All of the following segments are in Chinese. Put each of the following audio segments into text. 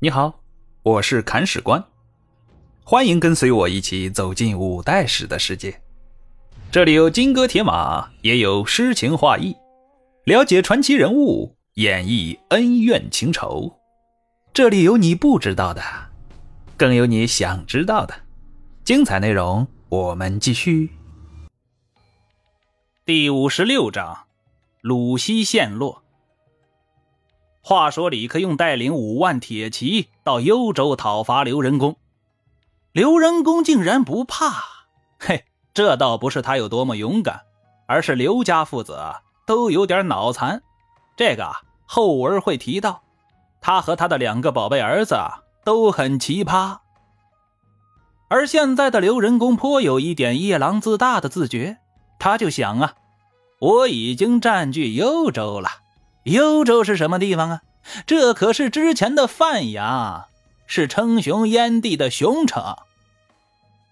你好，我是砍史官，欢迎跟随我一起走进五代史的世界。这里有金戈铁马，也有诗情画意，了解传奇人物，演绎恩怨情仇。这里有你不知道的，更有你想知道的。精彩内容，我们继续。第五十六章：鲁西陷落。话说李克用带领五万铁骑到幽州讨伐刘仁恭，刘仁恭竟然不怕。嘿，这倒不是他有多么勇敢，而是刘家父子都有点脑残。这个后文会提到。他和他的两个宝贝儿子都很奇葩，而现在的刘仁恭颇有一点夜郎自大的自觉。他就想啊，我已经占据幽州了。幽州是什么地方啊？这可是之前的范阳，是称雄燕地的雄城。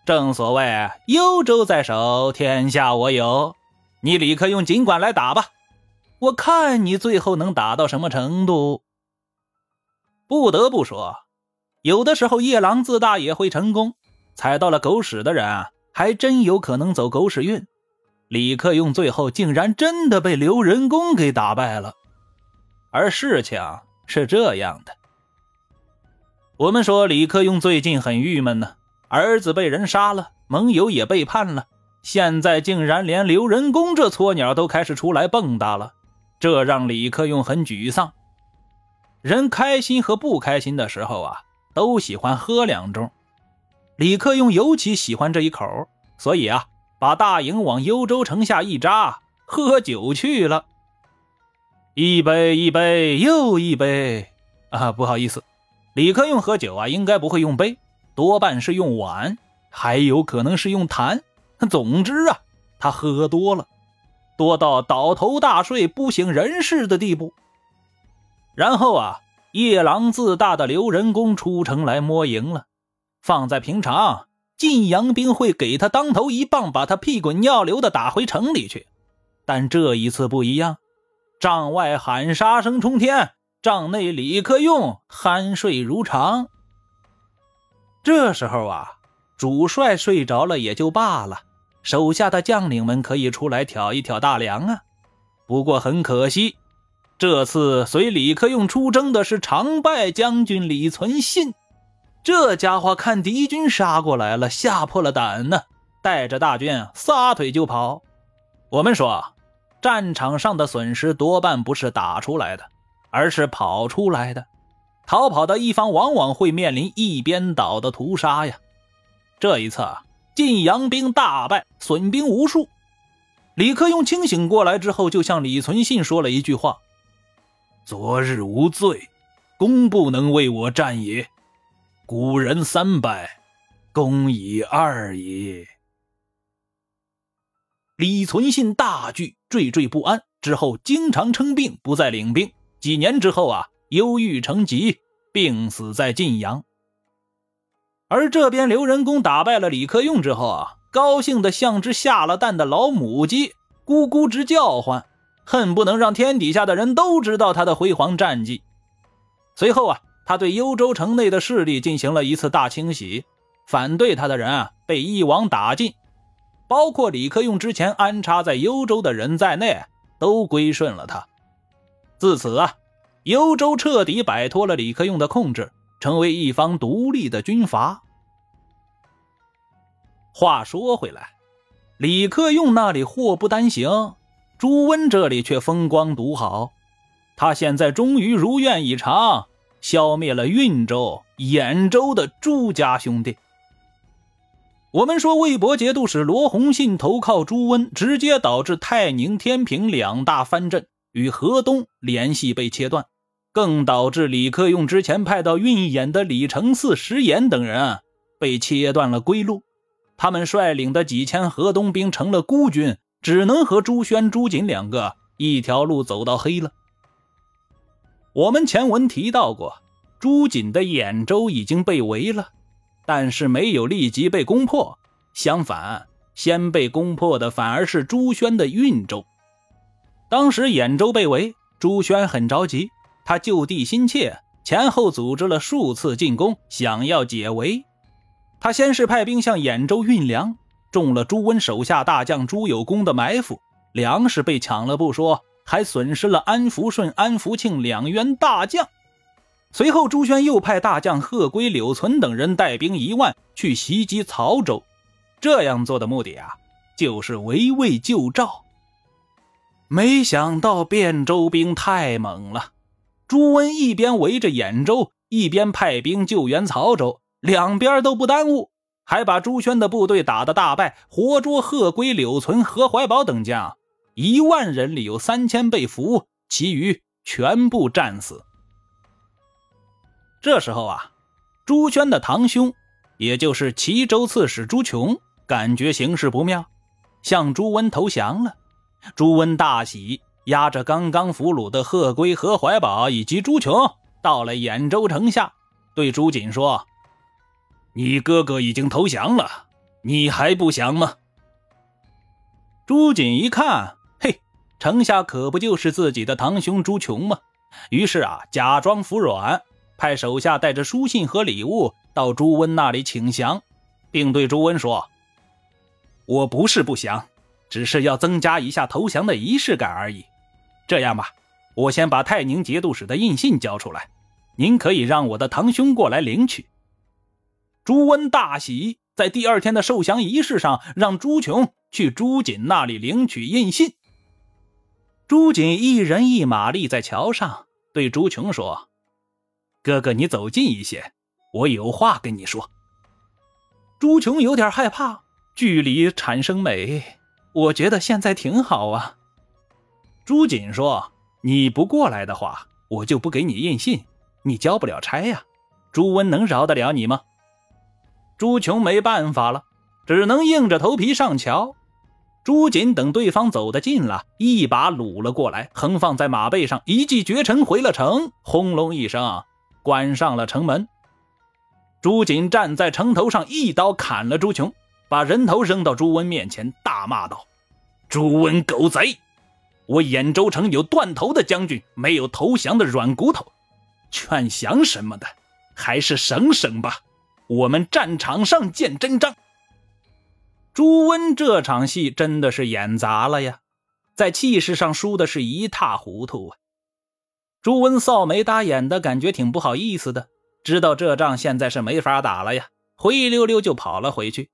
正所谓幽州在手，天下我有。你李克用尽管来打吧，我看你最后能打到什么程度。不得不说，有的时候夜郎自大也会成功。踩到了狗屎的人，还真有可能走狗屎运。李克用最后竟然真的被刘仁恭给打败了。而事情是这样的，我们说李克用最近很郁闷呢，儿子被人杀了，盟友也背叛了，现在竟然连刘仁恭这撮鸟都开始出来蹦跶了，这让李克用很沮丧。人开心和不开心的时候啊，都喜欢喝两盅，李克用尤其喜欢这一口，所以啊，把大营往幽州城下一扎，喝酒去了。一杯一杯又一杯啊！不好意思，李克用喝酒啊，应该不会用杯，多半是用碗，还有可能是用坛。总之啊，他喝多了，多到倒头大睡、不省人事的地步。然后啊，夜郎自大的刘仁恭出城来摸营了。放在平常，晋阳兵会给他当头一棒，把他屁滚尿流的打回城里去。但这一次不一样。帐外喊杀声冲天，帐内李克用酣睡如常。这时候啊，主帅睡着了也就罢了，手下的将领们可以出来挑一挑大梁啊。不过很可惜，这次随李克用出征的是常败将军李存信。这家伙看敌军杀过来了，吓破了胆呢，带着大军撒腿就跑。我们说。战场上的损失多半不是打出来的，而是跑出来的。逃跑的一方往往会面临一边倒的屠杀呀。这一次，晋阳兵大败，损兵无数。李克用清醒过来之后，就向李存信说了一句话：“昨日无罪，公不能为我战也。古人三百，公以二也。”李存信大惧，惴惴不安。之后经常称病，不再领兵。几年之后啊，忧郁成疾，病死在晋阳。而这边刘仁恭打败了李克用之后啊，高兴的像只下了蛋的老母鸡，咕咕直叫唤，恨不能让天底下的人都知道他的辉煌战绩。随后啊，他对幽州城内的势力进行了一次大清洗，反对他的人啊，被一网打尽。包括李克用之前安插在幽州的人在内，都归顺了他。自此啊，幽州彻底摆脱了李克用的控制，成为一方独立的军阀。话说回来，李克用那里祸不单行，朱温这里却风光独好。他现在终于如愿以偿，消灭了运州、兖州的朱家兄弟。我们说，魏博节度使罗洪信投靠朱温，直接导致泰宁、天平两大藩镇与河东联系被切断，更导致李克用之前派到运兖的李承嗣、石岩等人被切断了归路。他们率领的几千河东兵成了孤军，只能和朱宣、朱瑾两个一条路走到黑了。我们前文提到过，朱瑾的兖州已经被围了。但是没有立即被攻破，相反，先被攻破的反而是朱宣的运州。当时兖州被围，朱宣很着急，他就地心切，前后组织了数次进攻，想要解围。他先是派兵向兖州运粮，中了朱温手下大将朱有功的埋伏，粮食被抢了不说，还损失了安福顺、安福庆两员大将。随后，朱轩又派大将贺归、柳存等人带兵一万去袭击曹州。这样做的目的啊，就是围魏救赵。没想到汴州兵太猛了。朱温一边围着兖州，一边派兵救援曹州，两边都不耽误，还把朱轩的部队打得大败，活捉贺归、柳存、何怀宝等将，一万人里有三千被俘，其余全部战死。这时候啊，朱轩的堂兄，也就是齐州刺史朱琼，感觉形势不妙，向朱温投降了。朱温大喜。押着刚刚俘虏的贺归、何怀宝以及朱琼到了兖州城下，对朱瑾说：“你哥哥已经投降了，你还不降吗？”朱瑾一看，嘿，城下可不就是自己的堂兄朱琼吗？于是啊，假装服软，派手下带着书信和礼物到朱温那里请降，并对朱温说：“我不是不降，只是要增加一下投降的仪式感而已。”这样吧，我先把泰宁节度使的印信交出来，您可以让我的堂兄过来领取。朱温大喜，在第二天的受降仪式上，让朱琼去朱瑾那里领取印信。朱瑾一人一马立在桥上，对朱琼说：“哥哥，你走近一些，我有话跟你说。”朱琼有点害怕，距离产生美，我觉得现在挺好啊。朱瑾说：“你不过来的话，我就不给你印信，你交不了差呀。朱温能饶得了你吗？”朱琼没办法了，只能硬着头皮上桥。朱瑾等对方走得近了，一把掳了过来，横放在马背上，一骑绝尘回了城。轰隆一声，关上了城门。朱瑾站在城头上，一刀砍了朱琼，把人头扔到朱温面前，大骂道：“朱温狗贼！”我兖州城有断头的将军，没有投降的软骨头，劝降什么的，还是省省吧。我们战场上见真章。朱温这场戏真的是演砸了呀，在气势上输的是一塌糊涂啊。朱温臊眉搭眼的感觉挺不好意思的，知道这仗现在是没法打了呀，灰溜溜就跑了回去。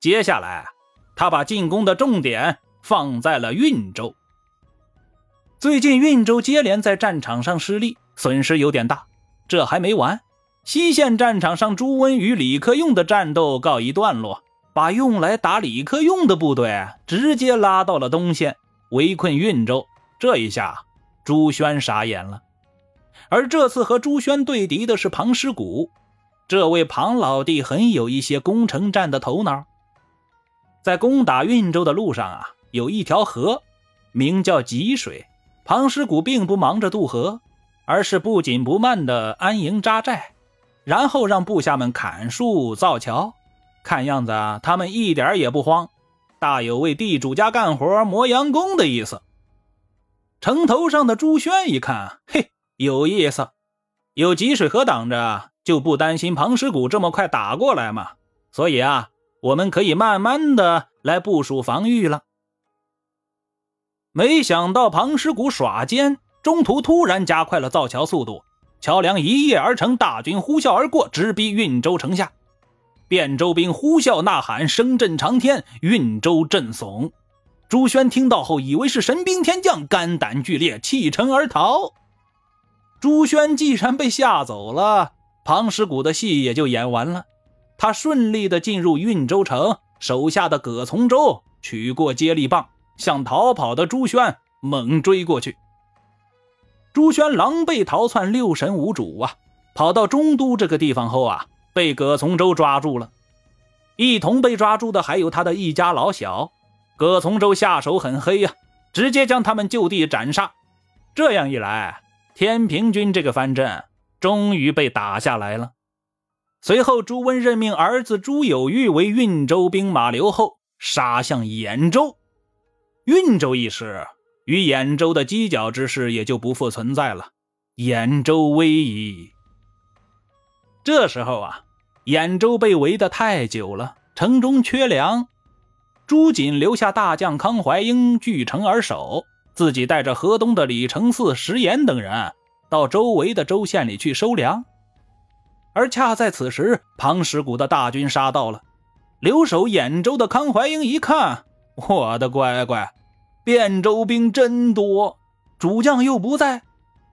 接下来，他把进攻的重点放在了运州。最近运州接连在战场上失利，损失有点大。这还没完，西线战场上朱温与李克用的战斗告一段落，把用来打李克用的部队直接拉到了东线，围困运州。这一下，朱轩傻眼了。而这次和朱轩对敌的是庞师古，这位庞老弟很有一些攻城战的头脑。在攻打运州的路上啊，有一条河，名叫吉水。庞师古并不忙着渡河，而是不紧不慢地安营扎寨，然后让部下们砍树造桥。看样子啊他们一点也不慌，大有为地主家干活磨洋工的意思。城头上的朱轩一看，嘿，有意思，有吉水河挡着，就不担心庞师古这么快打过来嘛。所以啊，我们可以慢慢的来部署防御了。没想到庞师古耍奸，中途突然加快了造桥速度，桥梁一跃而成，大军呼啸而过，直逼运州城下。汴州兵呼啸呐喊，声震长天，运州震悚。朱轩听到后，以为是神兵天降，肝胆俱裂，弃城而逃。朱轩既然被吓走了，庞师古的戏也就演完了。他顺利的进入运州城，手下的葛从周取过接力棒。向逃跑的朱轩猛追过去。朱轩狼狈逃窜，六神无主啊！跑到中都这个地方后啊，被葛从周抓住了。一同被抓住的还有他的一家老小。葛从周下手很黑呀，直接将他们就地斩杀。这样一来，天平军这个藩镇终于被打下来了。随后，朱温任命儿子朱有玉为运州兵马留后，杀向兖州。运州一失，与兖州的犄角之势也就不复存在了。兖州危矣。这时候啊，兖州被围得太久了，城中缺粮，朱瑾留下大将康怀英据城而守，自己带着河东的李承嗣、石岩等人到周围的州县里去收粮。而恰在此时，庞石谷的大军杀到了。留守兖州的康怀英一看，我的乖乖，汴州兵真多，主将又不在。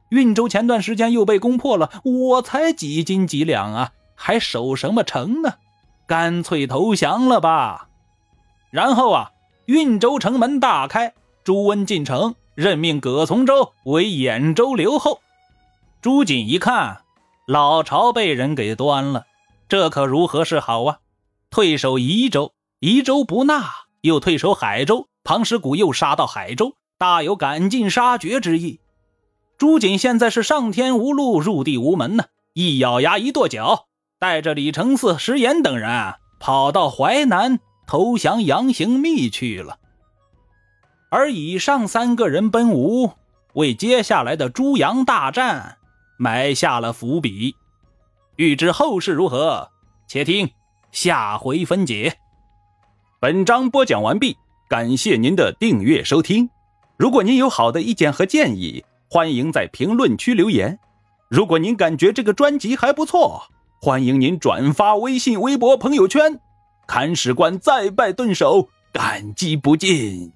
运州前段时间又被攻破了，我才几斤几两啊，还守什么城呢？干脆投降了吧。然后啊，运州城门大开，朱温进城，任命葛从周为兖州留后。朱瑾一看，老巢被人给端了，这可如何是好啊？退守宜州，宜州不纳，又退守海州，庞石谷又杀到海州，大有赶尽杀绝之意。朱瑾现在是上天无路，入地无门呢。一咬牙，一跺脚，带着李承嗣、石岩等人跑到淮南投降杨行密去了。而以上三个人奔吴，为接下来的朱阳大战埋下了伏笔。欲知后事如何，且听下回分解。本章播讲完毕，感谢您的订阅收听。如果您有好的意见和建议，欢迎在评论区留言。如果您感觉这个专辑还不错，欢迎您转发微信、微博、朋友圈。看史官再拜顿首，感激不尽。